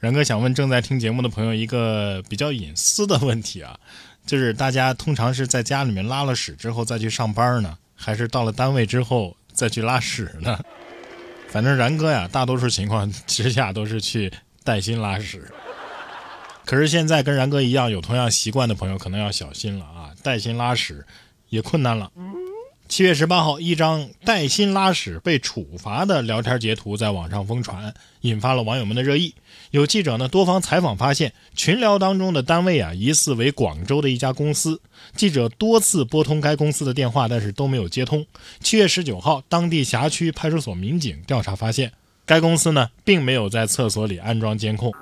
然哥想问正在听节目的朋友一个比较隐私的问题啊，就是大家通常是在家里面拉了屎之后再去上班呢，还是到了单位之后再去拉屎呢？反正然哥呀，大多数情况之下都是去带薪拉屎。可是现在跟然哥一样有同样习惯的朋友可能要小心了啊，带薪拉屎也困难了。七月十八号，一张带薪拉屎被处罚的聊天截图在网上疯传，引发了网友们的热议。有记者呢多方采访发现，群聊当中的单位啊疑似为广州的一家公司。记者多次拨通该公司的电话，但是都没有接通。七月十九号，当地辖区派出所民警调查发现，该公司呢并没有在厕所里安装监控。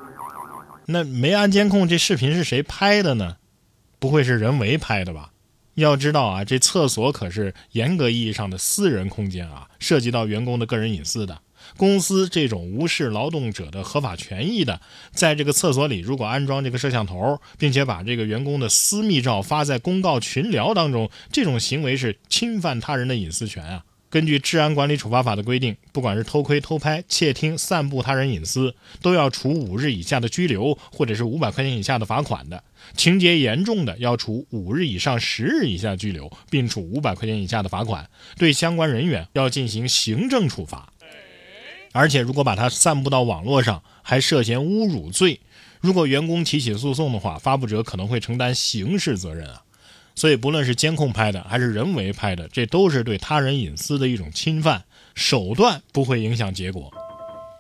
那没安监控，这视频是谁拍的呢？不会是人为拍的吧？要知道啊，这厕所可是严格意义上的私人空间啊，涉及到员工的个人隐私的。公司这种无视劳动者的合法权益的，在这个厕所里如果安装这个摄像头，并且把这个员工的私密照发在公告群聊当中，这种行为是侵犯他人的隐私权啊。根据《治安管理处罚法》的规定，不管是偷窥、偷拍、窃听、散布他人隐私，都要处五日以下的拘留，或者是五百块钱以下的罚款的。情节严重的，要处五日以上十日以下拘留，并处五百块钱以下的罚款。对相关人员要进行行政处罚。而且，如果把它散布到网络上，还涉嫌侮辱罪。如果员工提起诉讼的话，发布者可能会承担刑事责任啊。所以，不论是监控拍的还是人为拍的，这都是对他人隐私的一种侵犯。手段不会影响结果。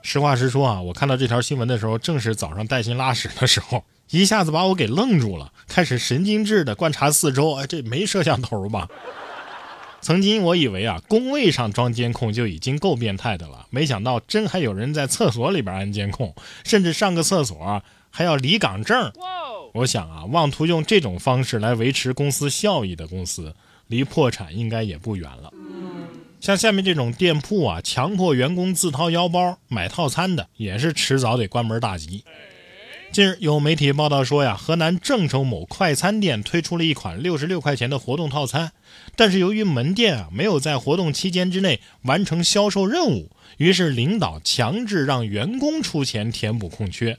实话实说啊，我看到这条新闻的时候，正是早上带薪拉屎的时候，一下子把我给愣住了，开始神经质的观察四周。哎，这没摄像头吧？曾经我以为啊，工位上装监控就已经够变态的了，没想到真还有人在厕所里边安监控，甚至上个厕所还要离岗证。我想啊，妄图用这种方式来维持公司效益的公司，离破产应该也不远了。像下面这种店铺啊，强迫员工自掏腰包买套餐的，也是迟早得关门大吉。近日有媒体报道说呀，河南郑州某快餐店推出了一款六十六块钱的活动套餐，但是由于门店啊没有在活动期间之内完成销售任务，于是领导强制让员工出钱填补空缺。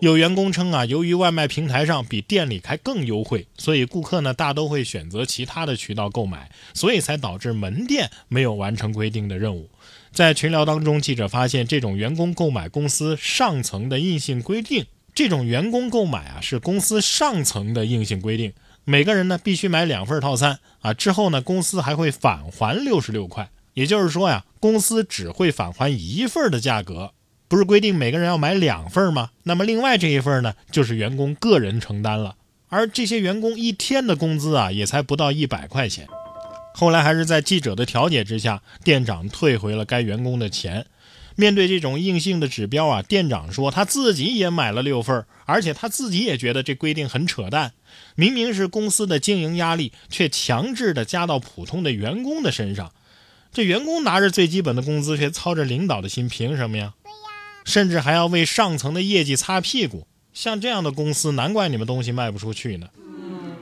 有员工称啊，由于外卖平台上比店里还更优惠，所以顾客呢大都会选择其他的渠道购买，所以才导致门店没有完成规定的任务。在群聊当中，记者发现这种员工购买公司上层的硬性规定，这种员工购买啊是公司上层的硬性规定，每个人呢必须买两份套餐啊，之后呢公司还会返还六十六块，也就是说呀，公司只会返还一份的价格。不是规定每个人要买两份吗？那么另外这一份呢，就是员工个人承担了。而这些员工一天的工资啊，也才不到一百块钱。后来还是在记者的调解之下，店长退回了该员工的钱。面对这种硬性的指标啊，店长说他自己也买了六份，而且他自己也觉得这规定很扯淡。明明是公司的经营压力，却强制的加到普通的员工的身上。这员工拿着最基本的工资，却操着领导的心，凭什么呀？甚至还要为上层的业绩擦屁股，像这样的公司，难怪你们东西卖不出去呢。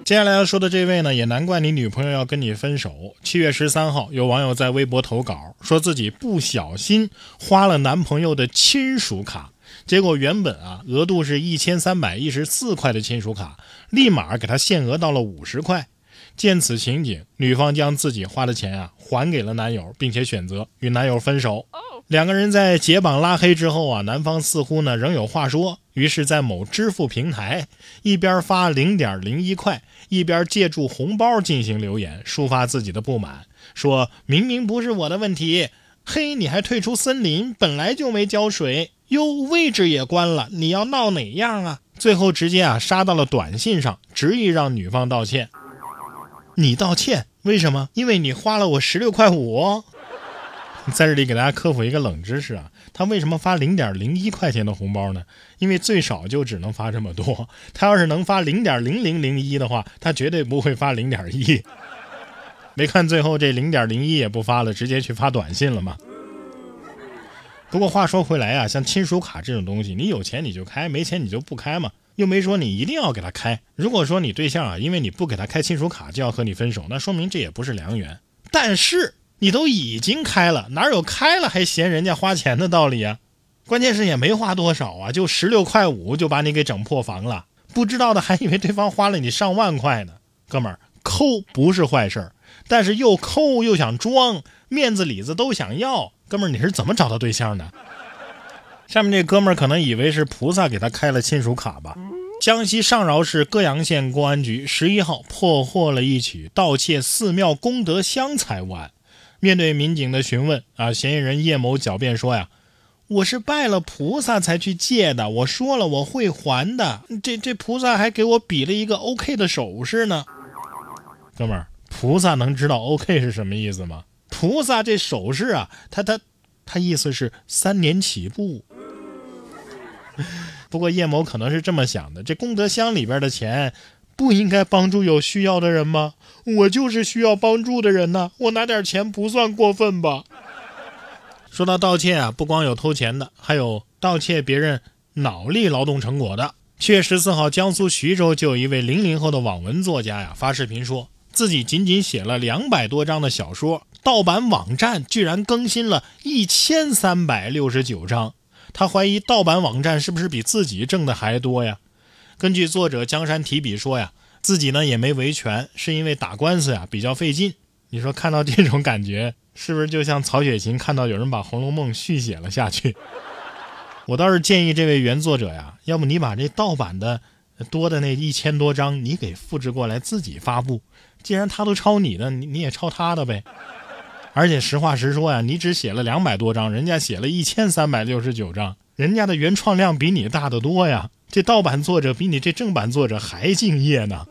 接下来要说的这位呢，也难怪你女朋友要跟你分手。七月十三号，有网友在微博投稿，说自己不小心花了男朋友的亲属卡，结果原本啊额度是一千三百一十四块的亲属卡，立马给他限额到了五十块。见此情景，女方将自己花的钱啊还给了男友，并且选择与男友分手。两个人在解绑拉黑之后啊，男方似乎呢仍有话说，于是，在某支付平台一边发零点零一块，一边借助红包进行留言，抒发自己的不满，说明明不是我的问题，嘿，你还退出森林，本来就没浇水，哟，位置也关了，你要闹哪样啊？最后直接啊杀到了短信上，执意让女方道歉。你道歉？为什么？因为你花了我十六块五。在这里给大家科普一个冷知识啊，他为什么发零点零一块钱的红包呢？因为最少就只能发这么多。他要是能发零点零零零一的话，他绝对不会发零点一。没看最后这零点零一也不发了，直接去发短信了吗？不过话说回来啊，像亲属卡这种东西，你有钱你就开，没钱你就不开嘛，又没说你一定要给他开。如果说你对象啊，因为你不给他开亲属卡就要和你分手，那说明这也不是良缘。但是。你都已经开了，哪有开了还嫌人家花钱的道理啊？关键是也没花多少啊，就十六块五就把你给整破防了。不知道的还以为对方花了你上万块呢。哥们儿，抠不是坏事儿，但是又抠又想装，面子里子都想要。哥们儿，你是怎么找到对象的？下面这哥们儿可能以为是菩萨给他开了亲属卡吧。江西上饶市歌阳县公安局十一号破获了一起盗窃寺庙功德箱财物案。面对民警的询问，啊，嫌疑人叶某狡辩说呀。我是拜了菩萨才去借的，我说了我会还的。这这菩萨还给我比了一个 OK 的手势呢。哥们儿，菩萨能知道 OK 是什么意思吗？菩萨这手势啊，他他他意思是三年起步。不过叶某可能是这么想的：这功德箱里边的钱不应该帮助有需要的人吗？我就是需要帮助的人呢，我拿点钱不算过分吧？说到盗窃啊，不光有偷钱的，还有盗窃别人脑力劳动成果的。七月十四号，江苏徐州就有一位零零后的网文作家呀，发视频说自己仅仅写了两百多章的小说，盗版网站居然更新了一千三百六十九章。他怀疑盗版网站是不是比自己挣的还多呀？根据作者江山提笔说呀，自己呢也没维权，是因为打官司呀比较费劲。你说看到这种感觉？是不是就像曹雪芹看到有人把《红楼梦》续写了下去？我倒是建议这位原作者呀，要不你把这盗版的多的那一千多章，你给复制过来自己发布。既然他都抄你的，你你也抄他的呗。而且实话实说呀，你只写了两百多章，人家写了一千三百六十九章，人家的原创量比你大得多呀。这盗版作者比你这正版作者还敬业呢。